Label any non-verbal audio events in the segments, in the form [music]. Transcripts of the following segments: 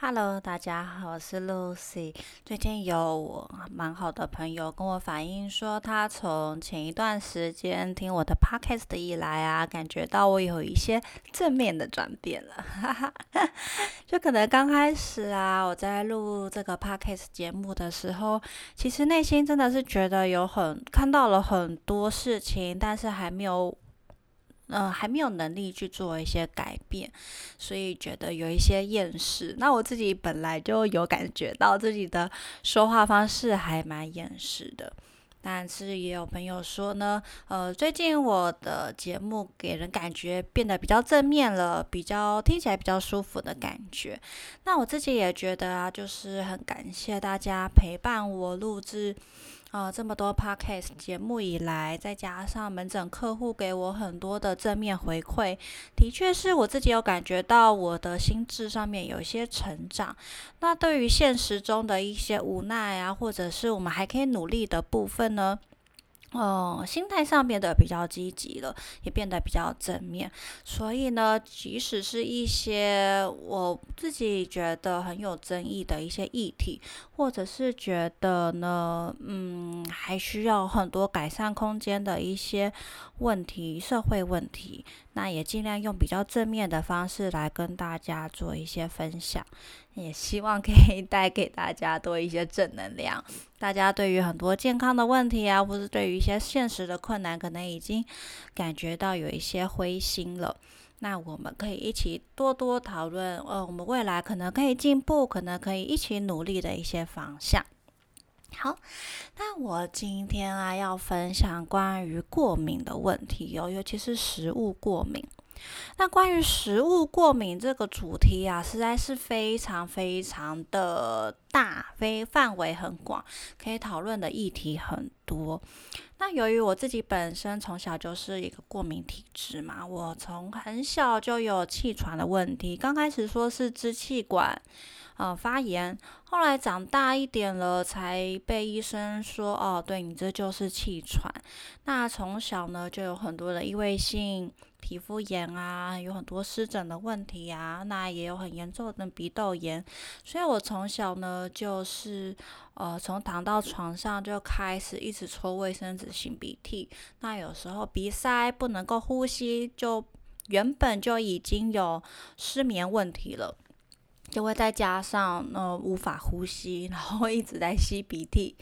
Hello，大家好，我是 Lucy。最近有我蛮好的朋友跟我反映说，他从前一段时间听我的 Podcast 以来啊，感觉到我有一些正面的转变了。[laughs] 就可能刚开始啊，我在录这个 Podcast 节目的时候，其实内心真的是觉得有很看到了很多事情，但是还没有。嗯，还没有能力去做一些改变，所以觉得有一些厌世。那我自己本来就有感觉到自己的说话方式还蛮厌世的，但是也有朋友说呢，呃，最近我的节目给人感觉变得比较正面了，比较听起来比较舒服的感觉。那我自己也觉得啊，就是很感谢大家陪伴我录制。啊，这么多 podcast 节目以来，再加上门诊客户给我很多的正面回馈，的确是我自己有感觉到我的心智上面有一些成长。那对于现实中的一些无奈啊，或者是我们还可以努力的部分呢？哦，心态上变得比较积极了，也变得比较正面。所以呢，即使是一些我自己觉得很有争议的一些议题，或者是觉得呢，嗯，还需要很多改善空间的一些问题、社会问题，那也尽量用比较正面的方式来跟大家做一些分享。也希望可以 [laughs] 带给大家多一些正能量。大家对于很多健康的问题啊，或是对于一些现实的困难，可能已经感觉到有一些灰心了。那我们可以一起多多讨论，呃，我们未来可能可以进步，可能可以一起努力的一些方向。好，那我今天啊要分享关于过敏的问题哦，尤其是食物过敏。那关于食物过敏这个主题啊，实在是非常非常的大，非范围很广，可以讨论的议题很多。那由于我自己本身从小就是一个过敏体质嘛，我从很小就有气喘的问题，刚开始说是支气管呃发炎，后来长大一点了才被医生说哦，对你这就是气喘。那从小呢就有很多的异位性。皮肤炎啊，有很多湿疹的问题啊，那也有很严重的鼻窦炎，所以我从小呢就是呃从躺到床上就开始一直抽卫生纸擤鼻涕，那有时候鼻塞不能够呼吸，就原本就已经有失眠问题了，就会再加上呃无法呼吸，然后一直在吸鼻涕，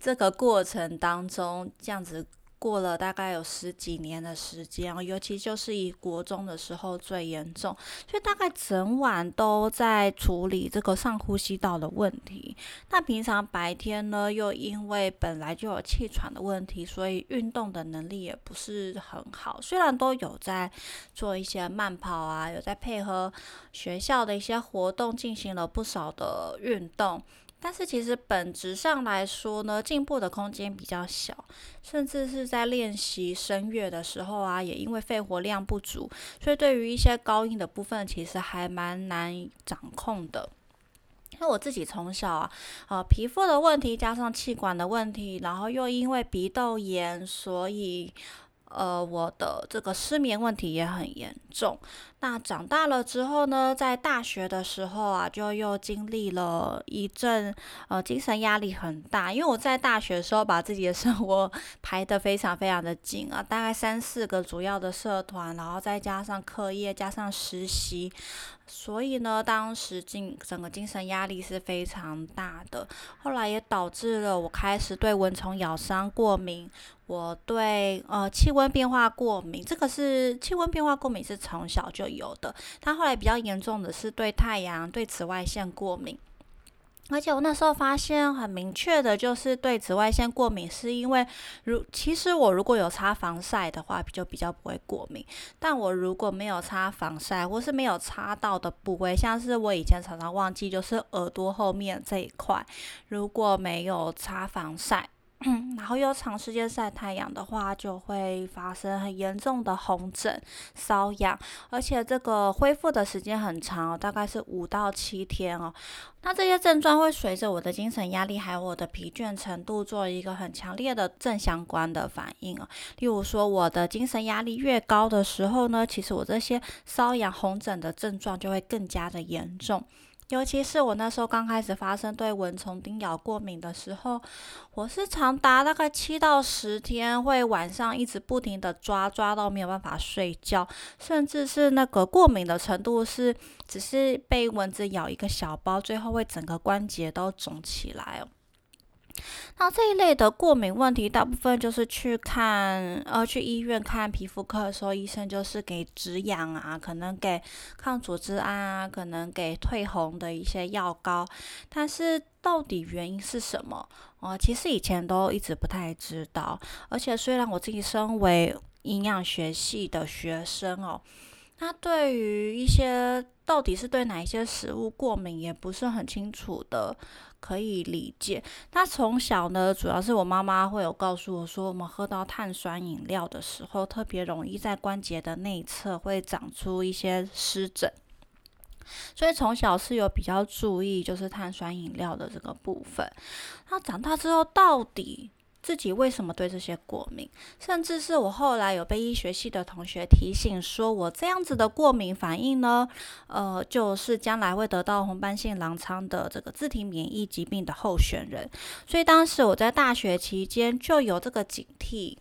这个过程当中这样子。过了大概有十几年的时间尤其就是以国中的时候最严重，所以大概整晚都在处理这个上呼吸道的问题。那平常白天呢，又因为本来就有气喘的问题，所以运动的能力也不是很好。虽然都有在做一些慢跑啊，有在配合学校的一些活动，进行了不少的运动。但是其实本质上来说呢，进步的空间比较小，甚至是在练习声乐的时候啊，也因为肺活量不足，所以对于一些高音的部分，其实还蛮难掌控的。那我自己从小啊，呃，皮肤的问题加上气管的问题，然后又因为鼻窦炎，所以。呃，我的这个失眠问题也很严重。那长大了之后呢，在大学的时候啊，就又经历了一阵呃精神压力很大。因为我在大学的时候把自己的生活 [laughs] 排得非常非常的紧啊，大概三四个主要的社团，然后再加上课业，加上实习，所以呢，当时精整个精神压力是非常大的。后来也导致了我开始对蚊虫咬伤过敏。我对呃气温变化过敏，这个是气温变化过敏是从小就有的。他后来比较严重的是对太阳、对紫外线过敏，而且我那时候发现很明确的就是对紫外线过敏，是因为如其实我如果有擦防晒的话，就比较不会过敏。但我如果没有擦防晒，或是没有擦到的部位，像是我以前常常忘记，就是耳朵后面这一块，如果没有擦防晒。然后又长时间晒太阳的话，就会发生很严重的红疹、瘙痒，而且这个恢复的时间很长，大概是五到七天哦。那这些症状会随着我的精神压力还有我的疲倦程度做一个很强烈的正相关的反应啊。例如说，我的精神压力越高的时候呢，其实我这些瘙痒、红疹的症状就会更加的严重。尤其是我那时候刚开始发生对蚊虫叮咬过敏的时候，我是长达大概七到十天，会晚上一直不停的抓，抓到没有办法睡觉，甚至是那个过敏的程度是，只是被蚊子咬一个小包，最后会整个关节都肿起来哦。那这一类的过敏问题，大部分就是去看呃去医院看皮肤科的时候，医生就是给止痒啊，可能给抗组织胺啊，可能给退红的一些药膏。但是到底原因是什么？哦，其实以前都一直不太知道。而且虽然我自己身为营养学系的学生哦，那对于一些到底是对哪一些食物过敏，也不是很清楚的。可以理解。那从小呢，主要是我妈妈会有告诉我说，我们喝到碳酸饮料的时候，特别容易在关节的内侧会长出一些湿疹。所以从小是有比较注意，就是碳酸饮料的这个部分。那长大之后，到底？自己为什么对这些过敏？甚至是我后来有被医学系的同学提醒说，我这样子的过敏反应呢，呃，就是将来会得到红斑性狼疮的这个自体免疫疾病的候选人。所以当时我在大学期间就有这个警惕。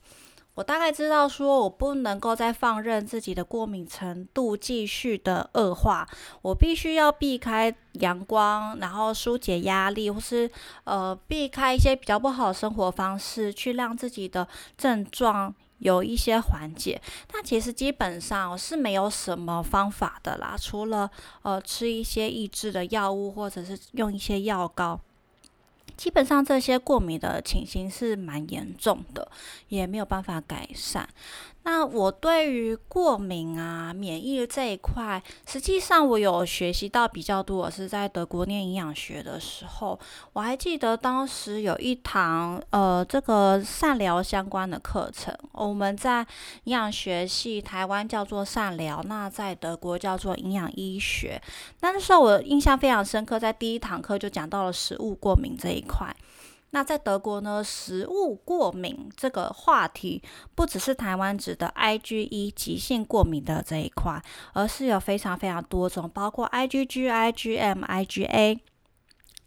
我大概知道，说我不能够再放任自己的过敏程度继续的恶化，我必须要避开阳光，然后疏解压力，或是呃避开一些比较不好的生活方式，去让自己的症状有一些缓解。但其实基本上是没有什么方法的啦，除了呃吃一些抑制的药物，或者是用一些药膏。基本上这些过敏的情形是蛮严重的，也没有办法改善。那我对于过敏啊、免疫这一块，实际上我有学习到比较多。我是在德国念营养学的时候，我还记得当时有一堂呃这个善疗相关的课程。我们在营养学系台湾叫做善疗，那在德国叫做营养医学。那时候我印象非常深刻，在第一堂课就讲到了食物过敏这一块。那在德国呢，食物过敏这个话题不只是台湾指的 IgE 急性过敏的这一块，而是有非常非常多种，包括 IgG、IgM、IgA，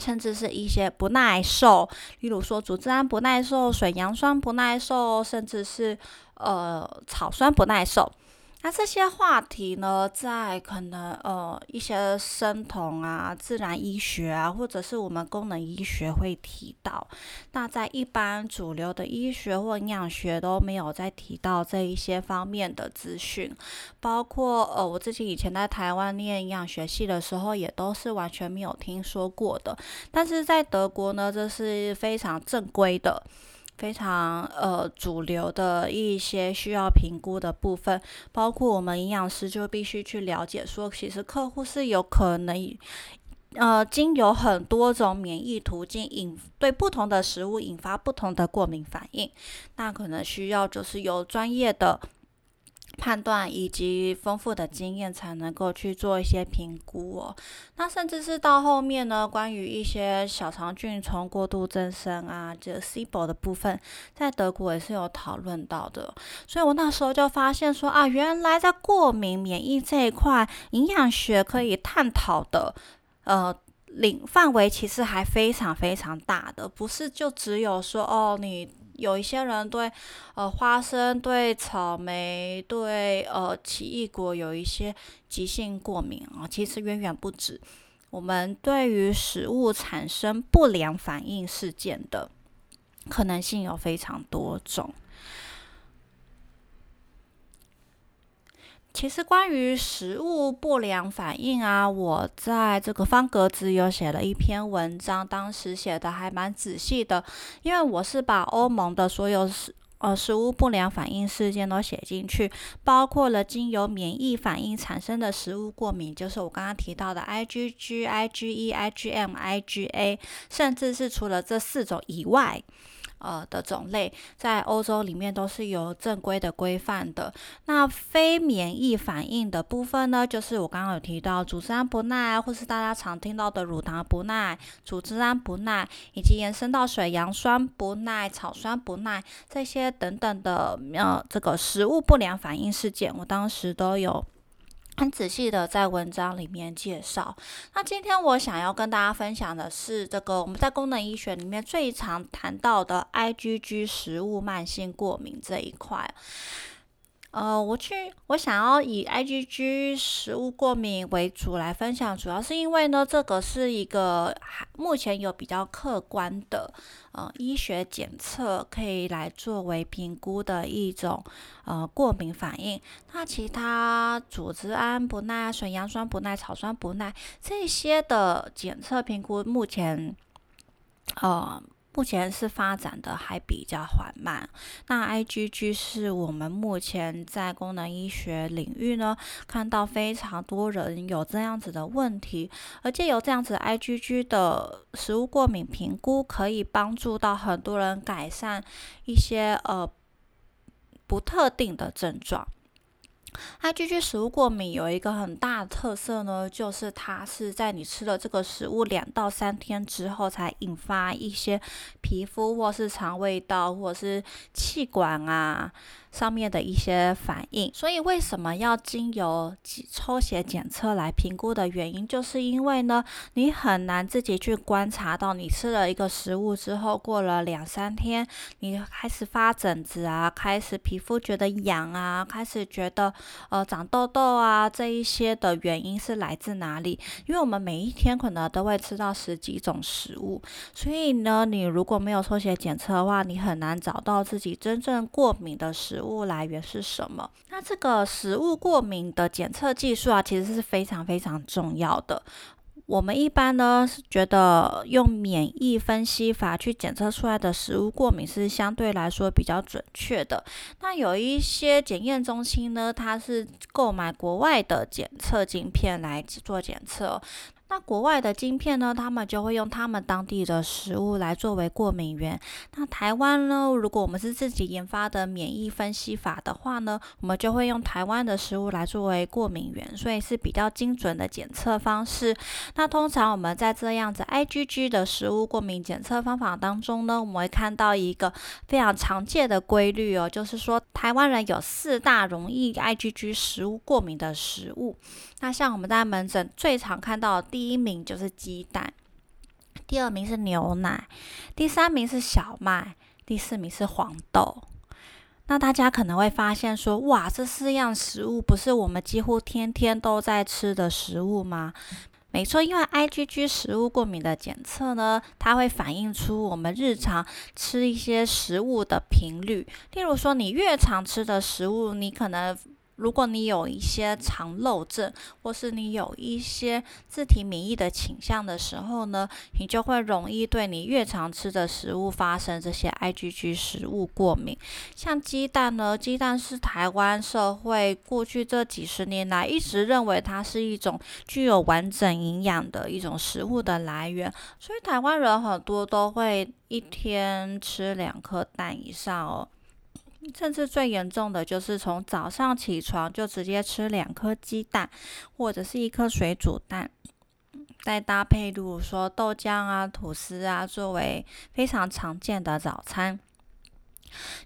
甚至是一些不耐受，例如说组织胺不耐受、水杨酸不耐受，甚至是呃草酸不耐受。那这些话题呢，在可能呃一些生酮啊、自然医学啊，或者是我们功能医学会提到。那在一般主流的医学或营养学都没有再提到这一些方面的资讯。包括呃我自己以前在台湾念营养学系的时候，也都是完全没有听说过的。但是在德国呢，这是非常正规的。非常呃主流的一些需要评估的部分，包括我们营养师就必须去了解，说其实客户是有可能呃经有很多种免疫途径引对不同的食物引发不同的过敏反应，那可能需要就是由专业的。判断以及丰富的经验才能够去做一些评估哦。那甚至是到后面呢，关于一些小肠菌虫过度增生啊，这 SIBO 的部分，在德国也是有讨论到的。所以我那时候就发现说啊，原来在过敏免疫这一块，营养学可以探讨的呃领范围其实还非常非常大的，不是就只有说哦你。有一些人对呃花生、对草莓、对呃奇异果有一些急性过敏啊，其实远远不止。我们对于食物产生不良反应事件的可能性有非常多种。其实关于食物不良反应啊，我在这个方格子有写了一篇文章，当时写的还蛮仔细的，因为我是把欧盟的所有食呃食物不良反应事件都写进去，包括了经由免疫反应产生的食物过敏，就是我刚刚提到的 IgG、IgE、IgM、IgA，甚至是除了这四种以外。呃的种类，在欧洲里面都是有正规的规范的。那非免疫反应的部分呢，就是我刚刚有提到组织胺不耐，或是大家常听到的乳糖不耐、组织胺不耐，以及延伸到水杨酸不耐、草酸不耐这些等等的呃这个食物不良反应事件，我当时都有很仔细的在文章里面介绍。那今天我想要跟大家分享的是这个我们在功能医学里面最常谈到的 IgG 食物慢性过敏这一块。呃，我去，我想要以 IgG 食物过敏为主来分享，主要是因为呢，这个是一个目前有比较客观的呃医学检测可以来作为评估的一种呃过敏反应。那其他组织胺不耐、水杨酸不耐、草酸不耐这些的检测评估，目前呃。目前是发展的还比较缓慢。那 IgG 是我们目前在功能医学领域呢，看到非常多人有这样子的问题，而且有这样子 IgG 的食物过敏评估，可以帮助到很多人改善一些呃不特定的症状。那 gg 食物过敏有一个很大的特色呢，就是它是在你吃了这个食物两到三天之后，才引发一些皮肤或是肠胃道或是气管啊。上面的一些反应，所以为什么要经由抽血检测来评估的原因，就是因为呢，你很难自己去观察到，你吃了一个食物之后，过了两三天，你开始发疹子啊，开始皮肤觉得痒啊，开始觉得呃长痘痘啊，这一些的原因是来自哪里？因为我们每一天可能都会吃到十几种食物，所以呢，你如果没有抽血检测的话，你很难找到自己真正过敏的食。食物来源是什么？那这个食物过敏的检测技术啊，其实是非常非常重要的。我们一般呢是觉得用免疫分析法去检测出来的食物过敏是相对来说比较准确的。那有一些检验中心呢，它是购买国外的检测镜片来做检测。那国外的晶片呢？他们就会用他们当地的食物来作为过敏源。那台湾呢？如果我们是自己研发的免疫分析法的话呢，我们就会用台湾的食物来作为过敏源，所以是比较精准的检测方式。那通常我们在这样子 IgG 的食物过敏检测方法当中呢，我们会看到一个非常常见的规律哦，就是说台湾人有四大容易 IgG 食物过敏的食物。那像我们在门诊最常看到第第一名就是鸡蛋，第二名是牛奶，第三名是小麦，第四名是黄豆。那大家可能会发现说，哇，这四样食物不是我们几乎天天都在吃的食物吗？没错，因为 IgG 食物过敏的检测呢，它会反映出我们日常吃一些食物的频率。例如说，你越常吃的食物，你可能。如果你有一些肠漏症，或是你有一些自体免疫的倾向的时候呢，你就会容易对你越常吃的食物发生这些 IgG 食物过敏。像鸡蛋呢，鸡蛋是台湾社会过去这几十年来一直认为它是一种具有完整营养的一种食物的来源，所以台湾人很多都会一天吃两颗蛋以上哦。甚至最严重的就是从早上起床就直接吃两颗鸡蛋，或者是一颗水煮蛋，再搭配如果说豆浆啊、吐司啊，作为非常常见的早餐。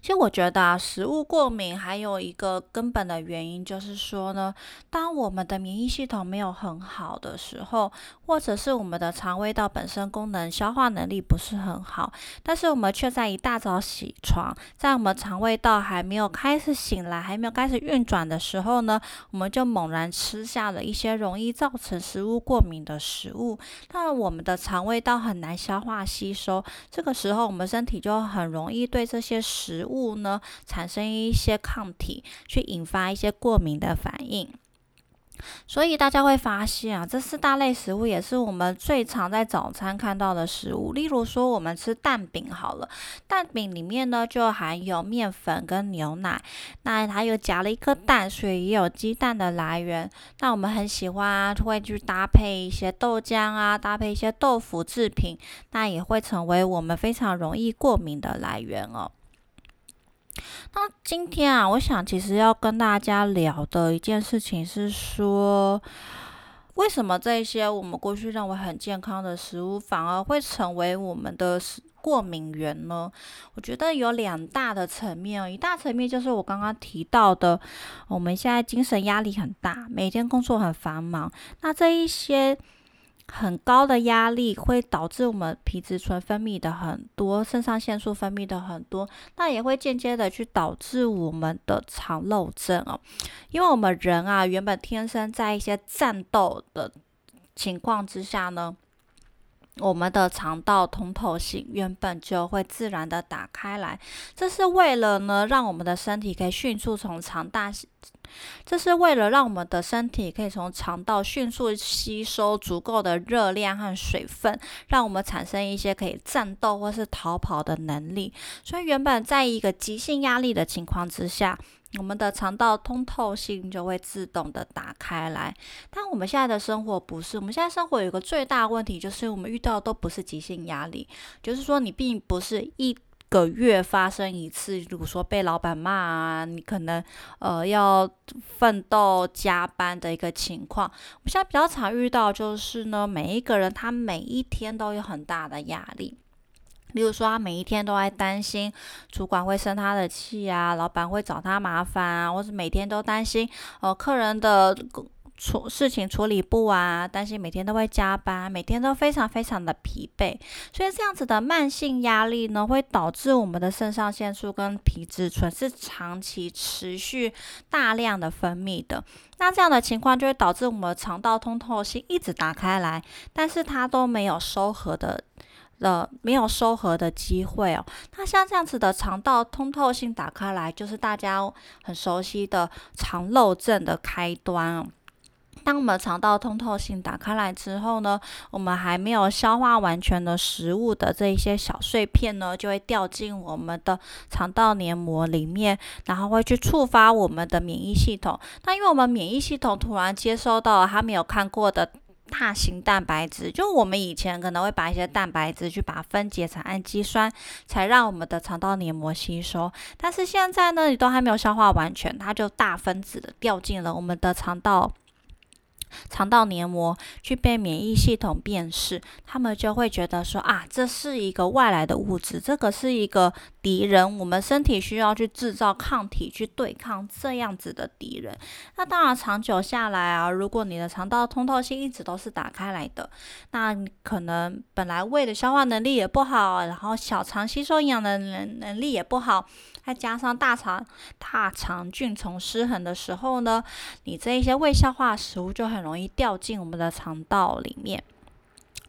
其实我觉得啊，食物过敏还有一个根本的原因，就是说呢，当我们的免疫系统没有很好的时候，或者是我们的肠胃道本身功能、消化能力不是很好，但是我们却在一大早起床，在我们肠胃道还没有开始醒来、还没有开始运转的时候呢，我们就猛然吃下了一些容易造成食物过敏的食物，那我们的肠胃道很难消化吸收，这个时候我们身体就很容易对这些。食食物呢，产生一些抗体，去引发一些过敏的反应。所以大家会发现啊，这四大类食物也是我们最常在早餐看到的食物。例如说，我们吃蛋饼好了，蛋饼里面呢就含有面粉跟牛奶，那它又夹了一颗蛋，所以也有鸡蛋的来源。那我们很喜欢啊会去搭配一些豆浆啊，搭配一些豆腐制品，那也会成为我们非常容易过敏的来源哦。那今天啊，我想其实要跟大家聊的一件事情是说，为什么这些我们过去认为很健康的食物，反而会成为我们的过敏源呢？我觉得有两大的层面，一大层面就是我刚刚提到的，我们现在精神压力很大，每天工作很繁忙，那这一些。很高的压力会导致我们皮质醇分泌的很多，肾上腺素分泌的很多，那也会间接的去导致我们的肠漏症哦。因为我们人啊，原本天生在一些战斗的情况之下呢，我们的肠道通透性原本就会自然的打开来，这是为了呢，让我们的身体可以迅速从肠大。这是为了让我们的身体可以从肠道迅速吸收足够的热量和水分，让我们产生一些可以战斗或是逃跑的能力。所以，原本在一个急性压力的情况之下，我们的肠道通透性就会自动的打开来。但我们现在的生活不是，我们现在生活有个最大问题，就是我们遇到的都不是急性压力，就是说你并不是一。个月发生一次，如果说被老板骂啊，你可能呃要奋斗加班的一个情况。我现在比较常遇到就是呢，每一个人他每一天都有很大的压力，例如说他每一天都在担心主管会生他的气啊，老板会找他麻烦啊，或者每天都担心呃客人的。处事情处理不完，担心每天都会加班，每天都非常非常的疲惫，所以这样子的慢性压力呢，会导致我们的肾上腺素跟皮质醇是长期持续大量的分泌的。那这样的情况就会导致我们的肠道通透性一直打开来，但是它都没有收合的的没有收合的机会哦。那像这样子的肠道通透性打开来，就是大家很熟悉的肠漏症的开端哦。当我们肠道通透性打开来之后呢，我们还没有消化完全的食物的这一些小碎片呢，就会掉进我们的肠道黏膜里面，然后会去触发我们的免疫系统。那因为我们免疫系统突然接收到了他没有看过的大型蛋白质，就我们以前可能会把一些蛋白质去把它分解成氨基酸，才让我们的肠道黏膜吸收。但是现在呢，你都还没有消化完全，它就大分子的掉进了我们的肠道。肠道黏膜去被免疫系统辨识，他们就会觉得说啊，这是一个外来的物质，这个是一个敌人，我们身体需要去制造抗体去对抗这样子的敌人。那当然，长久下来啊，如果你的肠道通透性一直都是打开来的，那可能本来胃的消化能力也不好，然后小肠吸收营养的能能力也不好。再加上大肠大肠菌丛失衡的时候呢，你这一些未消化食物就很很容易掉进我们的肠道里面，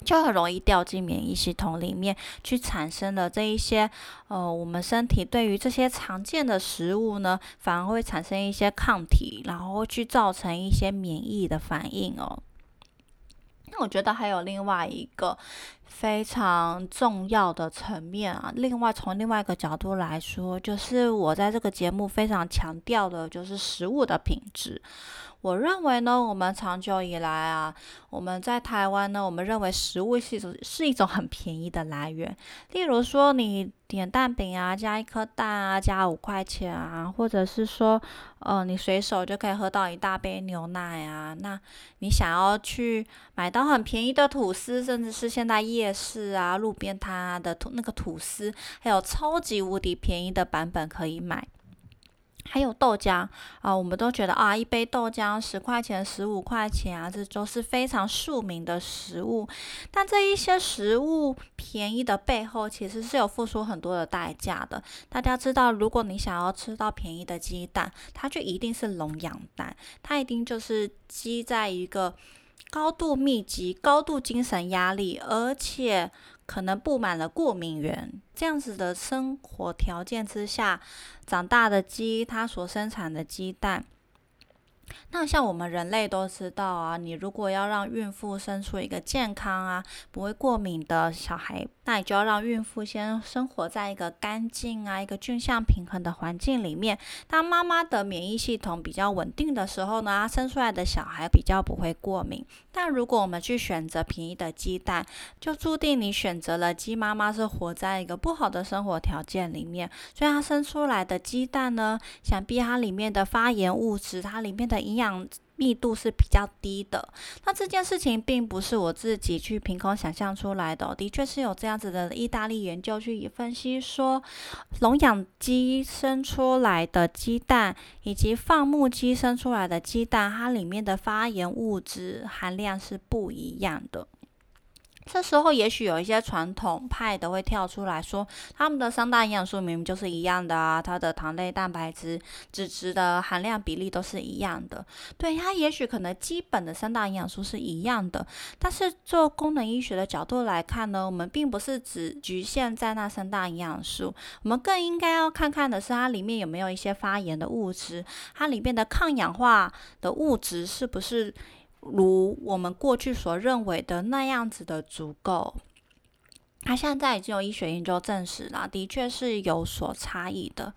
就很容易掉进免疫系统里面去，产生的这一些呃，我们身体对于这些常见的食物呢，反而会产生一些抗体，然后去造成一些免疫的反应哦。那我觉得还有另外一个。非常重要的层面啊！另外，从另外一个角度来说，就是我在这个节目非常强调的，就是食物的品质。我认为呢，我们长久以来啊，我们在台湾呢，我们认为食物是一种是一种很便宜的来源。例如说，你点蛋饼啊，加一颗蛋啊，加五块钱啊，或者是说，呃，你随手就可以喝到一大杯牛奶啊。那你想要去买到很便宜的吐司，甚至是现在夜市啊、路边摊的吐那个吐司，还有超级无敌便宜的版本可以买。还有豆浆啊，我们都觉得啊，一杯豆浆十块钱、十五块钱啊，这都是非常庶民的食物。但这一些食物便宜的背后，其实是有付出很多的代价的。大家知道，如果你想要吃到便宜的鸡蛋，它就一定是笼养蛋，它一定就是鸡在一个高度密集、高度精神压力，而且。可能布满了过敏源，这样子的生活条件之下长大的鸡，它所生产的鸡蛋。那像我们人类都知道啊，你如果要让孕妇生出一个健康啊、不会过敏的小孩，那你就要让孕妇先生活在一个干净啊、一个菌相平衡的环境里面。当妈妈的免疫系统比较稳定的时候呢，她生出来的小孩比较不会过敏。但如果我们去选择便宜的鸡蛋，就注定你选择了鸡妈妈是活在一个不好的生活条件里面，所以它生出来的鸡蛋呢，想必它里面的发炎物质，它里面的营养密度是比较低的。那这件事情并不是我自己去凭空想象出来的，的确是有这样子的意大利研究去分析说，笼养鸡生出来的鸡蛋以及放牧鸡生出来的鸡蛋，它里面的发炎物质含量是不一样的。这时候，也许有一些传统派的会跳出来说，他们的三大营养素明明就是一样的啊，它的糖类、蛋白质、脂质的含量比例都是一样的。对它，也许可能基本的三大营养素是一样的，但是做功能医学的角度来看呢，我们并不是只局限在那三大营养素，我们更应该要看看的是它里面有没有一些发炎的物质，它里面的抗氧化的物质是不是。如我们过去所认为的那样子的足够。它现在已经有医学研究证实了，的确是有所差异的。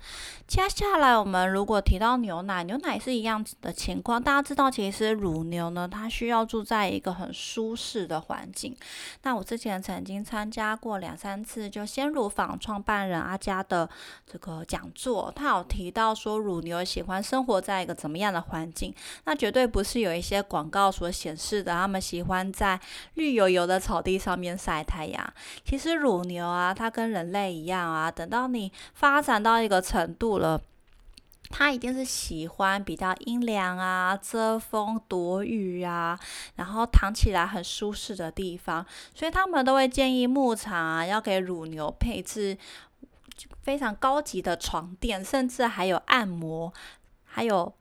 接下来，我们如果提到牛奶，牛奶是一样的情况。大家知道，其实乳牛呢，它需要住在一个很舒适的环境。那我之前曾经参加过两三次，就鲜乳坊创办人阿佳的这个讲座，他有提到说，乳牛喜欢生活在一个怎么样的环境？那绝对不是有一些广告所显示的，他们喜欢在绿油油的草地上面晒太阳。其实乳牛啊，它跟人类一样啊。等到你发展到一个程度了，它一定是喜欢比较阴凉啊、遮风躲雨啊，然后躺起来很舒适的地方。所以他们都会建议牧场啊，要给乳牛配置非常高级的床垫，甚至还有按摩，还有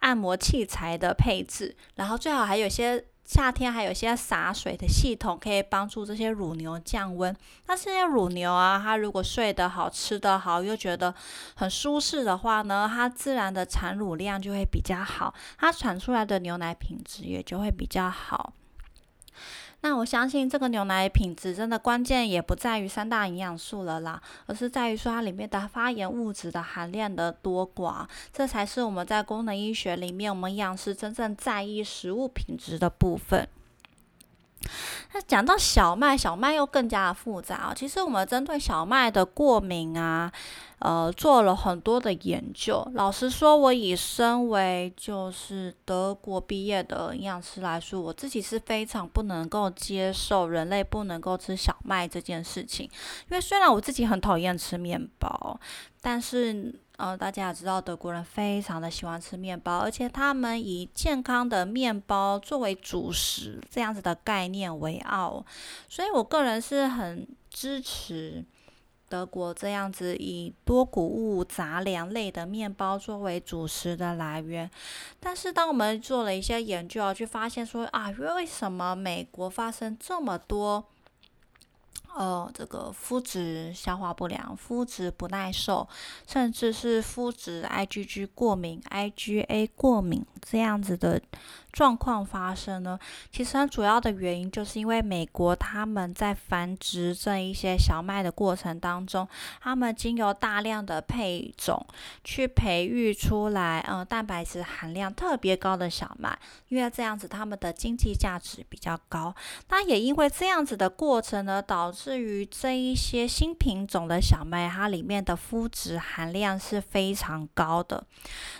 按摩器材的配置，然后最好还有些。夏天还有一些洒水的系统，可以帮助这些乳牛降温。那这些乳牛啊，它如果睡得好、吃得好，又觉得很舒适的话呢，它自然的产乳量就会比较好，它产出来的牛奶品质也就会比较好。那我相信这个牛奶品质真的关键也不在于三大营养素了啦，而是在于说它里面的发炎物质的含量的多寡，这才是我们在功能医学里面我们营养师真正在意食物品质的部分。那讲到小麦，小麦又更加的复杂啊。其实我们针对小麦的过敏啊，呃，做了很多的研究。老实说，我以身为就是德国毕业的营养师来说，我自己是非常不能够接受人类不能够吃小麦这件事情。因为虽然我自己很讨厌吃面包，但是。呃，大家也知道德国人非常的喜欢吃面包，而且他们以健康的面包作为主食这样子的概念为傲，所以我个人是很支持德国这样子以多谷物杂粮类的面包作为主食的来源。但是当我们做了一些研究啊，去发现说啊，为什么美国发生这么多？呃，这个肤质消化不良、肤质不耐受，甚至是肤质 IgG 过敏、IgA 过敏这样子的。状况发生呢？其实很主要的原因就是因为美国他们在繁殖这一些小麦的过程当中，他们经由大量的配种去培育出来，呃，蛋白质含量特别高的小麦，因为这样子他们的经济价值比较高。那也因为这样子的过程呢，导致于这一些新品种的小麦，它里面的麸质含量是非常高的。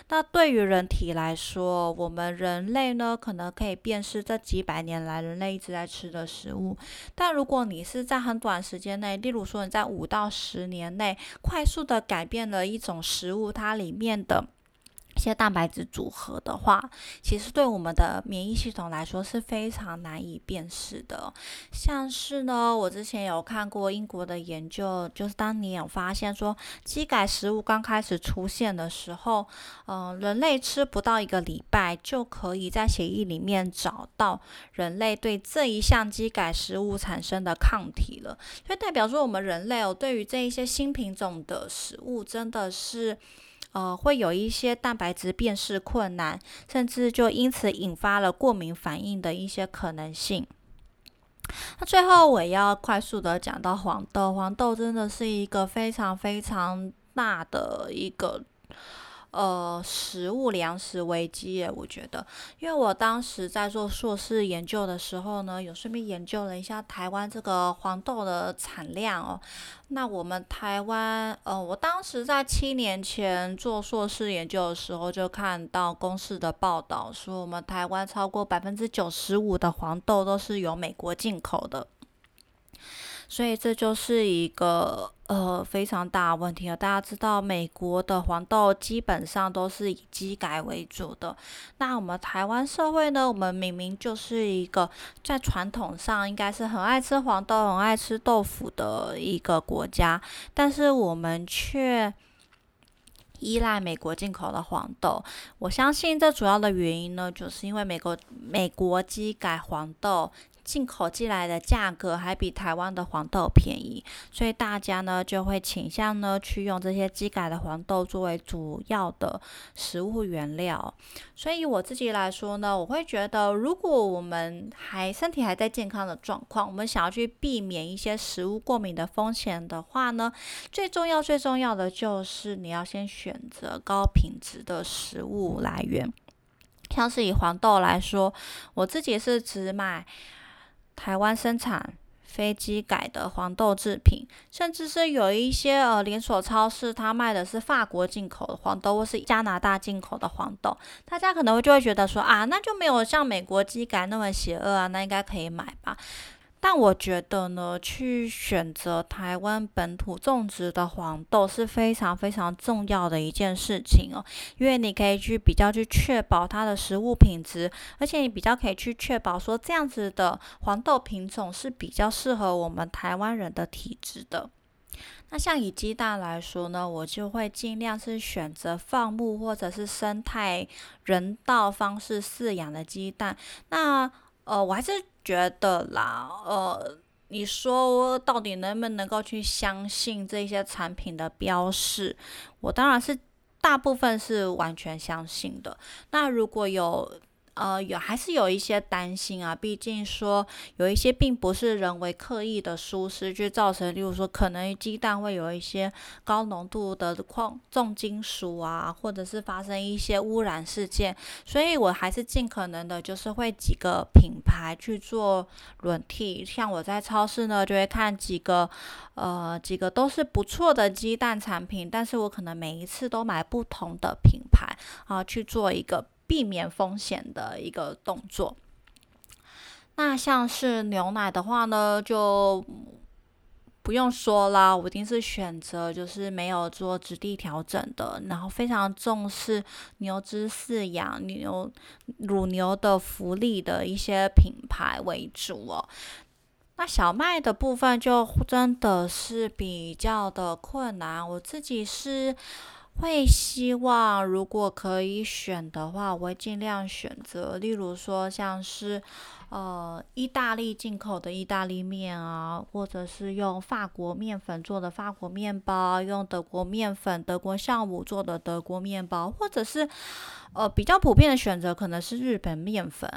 那对于人体来说，我们人类呢？可能可以辨识这几百年来人类一直在吃的食物，但如果你是在很短时间内，例如说你在五到十年内快速的改变了一种食物，它里面的。一些蛋白质组合的话，其实对我们的免疫系统来说是非常难以辨识的。像是呢，我之前有看过英国的研究，就是当你有发现说基改食物刚开始出现的时候，嗯，人类吃不到一个礼拜就可以在血液里面找到人类对这一项基改食物产生的抗体了，所以代表说我们人类哦，对于这一些新品种的食物真的是。呃，会有一些蛋白质辨识困难，甚至就因此引发了过敏反应的一些可能性。那最后我要快速的讲到黄豆，黄豆真的是一个非常非常大的一个呃食物粮食危机。我觉得，因为我当时在做硕士研究的时候呢，有顺便研究了一下台湾这个黄豆的产量哦。那我们台湾，呃，我当时在七年前做硕士研究的时候，就看到公司的报道说，我们台湾超过百分之九十五的黄豆都是由美国进口的。所以这就是一个呃非常大的问题了。大家知道，美国的黄豆基本上都是以机改为主的。那我们台湾社会呢？我们明明就是一个在传统上应该是很爱吃黄豆、很爱吃豆腐的一个国家，但是我们却依赖美国进口的黄豆。我相信这主要的原因呢，就是因为美国美国机改黄豆。进口进来的价格还比台湾的黄豆便宜，所以大家呢就会倾向呢去用这些机改的黄豆作为主要的食物原料。所以我自己来说呢，我会觉得，如果我们还身体还在健康的状况，我们想要去避免一些食物过敏的风险的话呢，最重要最重要的就是你要先选择高品质的食物来源。像是以黄豆来说，我自己是只买。台湾生产飞机改的黄豆制品，甚至是有一些呃连锁超市，它卖的是法国进口的黄豆，或是加拿大进口的黄豆，大家可能会就会觉得说啊，那就没有像美国机改那么邪恶啊，那应该可以买吧。但我觉得呢，去选择台湾本土种植的黄豆是非常非常重要的一件事情哦，因为你可以去比较去确保它的食物品质，而且你比较可以去确保说这样子的黄豆品种是比较适合我们台湾人的体质的。那像以鸡蛋来说呢，我就会尽量是选择放牧或者是生态人道方式饲养的鸡蛋。那呃，我还是。觉得啦，呃，你说到底能不能够去相信这些产品的标示？我当然是大部分是完全相信的。那如果有。呃，有还是有一些担心啊，毕竟说有一些并不是人为刻意的疏失，去造成，例如说可能鸡蛋会有一些高浓度的矿重金属啊，或者是发生一些污染事件，所以我还是尽可能的，就是会几个品牌去做轮替，像我在超市呢，就会看几个，呃，几个都是不错的鸡蛋产品，但是我可能每一次都买不同的品牌啊，去做一个。避免风险的一个动作。那像是牛奶的话呢，就不用说啦，我一定是选择就是没有做质地调整的，然后非常重视牛只饲养、牛乳牛的福利的一些品牌为主哦。那小麦的部分就真的是比较的困难，我自己是。会希望，如果可以选的话，我会尽量选择，例如说像是，呃，意大利进口的意大利面啊，或者是用法国面粉做的法国面包，用德国面粉、德国酵母做的德国面包，或者是，呃，比较普遍的选择可能是日本面粉。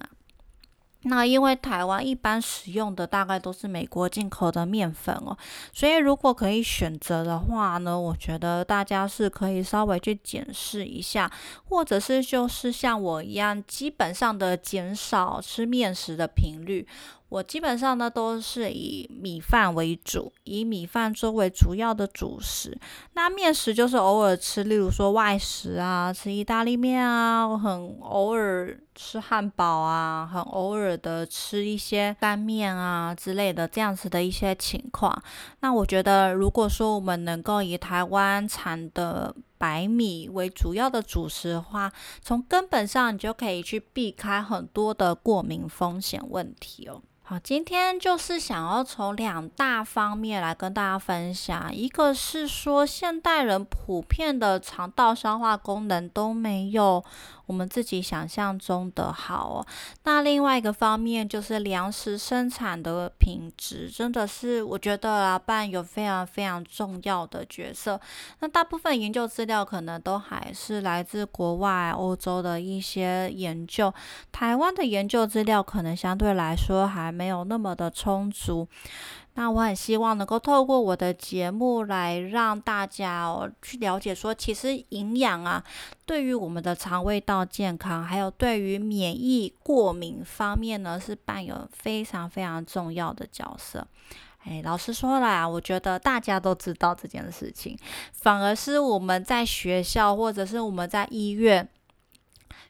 那因为台湾一般使用的大概都是美国进口的面粉哦，所以如果可以选择的话呢，我觉得大家是可以稍微去检视一下，或者是就是像我一样，基本上的减少吃面食的频率。我基本上呢都是以米饭为主，以米饭作为主要的主食。那面食就是偶尔吃，例如说外食啊，吃意大利面啊，很偶尔吃汉堡啊，很偶尔的吃一些干面啊之类的这样子的一些情况。那我觉得，如果说我们能够以台湾产的白米为主要的主食的话，从根本上你就可以去避开很多的过敏风险问题哦。好，今天就是想要从两大方面来跟大家分享，一个是说现代人普遍的肠道消化功能都没有我们自己想象中的好哦。那另外一个方面就是粮食生产的品质，真的是我觉得啊，扮有非常非常重要的角色。那大部分研究资料可能都还是来自国外、欧洲的一些研究，台湾的研究资料可能相对来说还没有那么的充足。那我很希望能够透过我的节目来让大家哦去了解，说其实营养啊，对于我们的肠胃道健康，还有对于免疫过敏方面呢，是扮有非常非常重要的角色。哎，老实说啦，我觉得大家都知道这件事情，反而是我们在学校或者是我们在医院。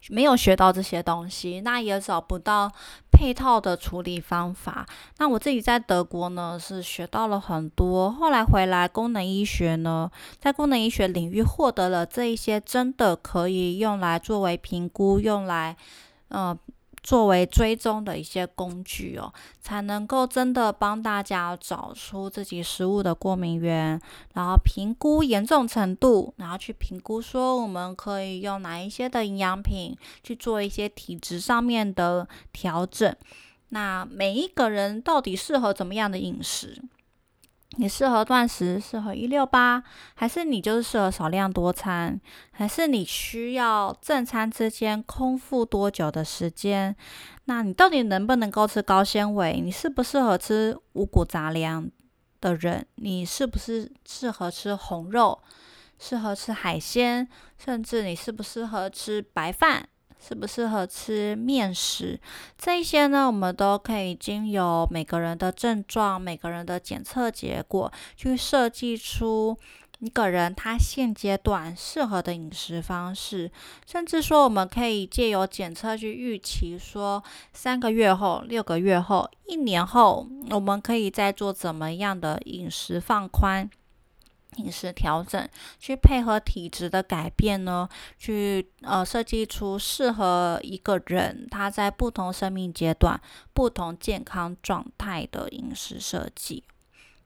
没有学到这些东西，那也找不到配套的处理方法。那我自己在德国呢，是学到了很多。后来回来，功能医学呢，在功能医学领域获得了这一些真的可以用来作为评估，用来，嗯。作为追踪的一些工具哦，才能够真的帮大家找出自己食物的过敏源，然后评估严重程度，然后去评估说我们可以用哪一些的营养品去做一些体质上面的调整。那每一个人到底适合怎么样的饮食？你适合断食，适合一六八，还是你就是适合少量多餐，还是你需要正餐之间空腹多久的时间？那你到底能不能够吃高纤维？你适不适合吃五谷杂粮的人？你是不是适合吃红肉？适合吃海鲜？甚至你适不适合吃白饭？适不适合吃面食？这一些呢，我们都可以经由每个人的症状、每个人的检测结果，去设计出一个人他现阶段适合的饮食方式。甚至说，我们可以借由检测去预期，说三个月后、六个月后、一年后，我们可以再做怎么样的饮食放宽。饮食调整，去配合体质的改变呢，去呃设计出适合一个人他在不同生命阶段、不同健康状态的饮食设计。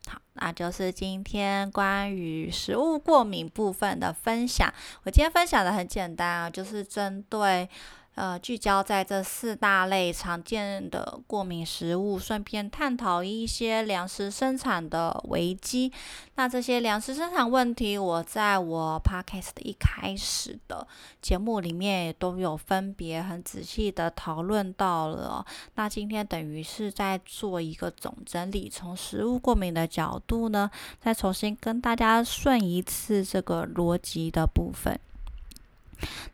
好，那就是今天关于食物过敏部分的分享。我今天分享的很简单啊，就是针对。呃，聚焦在这四大类常见的过敏食物，顺便探讨一些粮食生产的危机。那这些粮食生产问题，我在我 podcast 一开始的节目里面也都有分别很仔细的讨论到了。那今天等于是在做一个总整理，从食物过敏的角度呢，再重新跟大家顺一次这个逻辑的部分。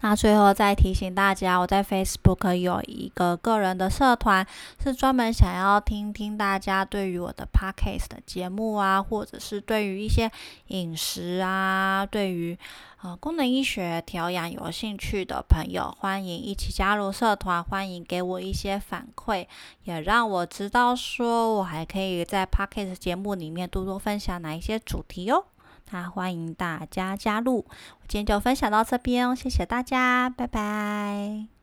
那最后再提醒大家，我在 Facebook 有一个个人的社团，是专门想要听听大家对于我的 Podcast 的节目啊，或者是对于一些饮食啊，对于呃功能医学调养有兴趣的朋友，欢迎一起加入社团，欢迎给我一些反馈，也让我知道说我还可以在 Podcast 节目里面多多分享哪一些主题哦。那欢迎大家加入，今天就分享到这边哦，谢谢大家，拜拜。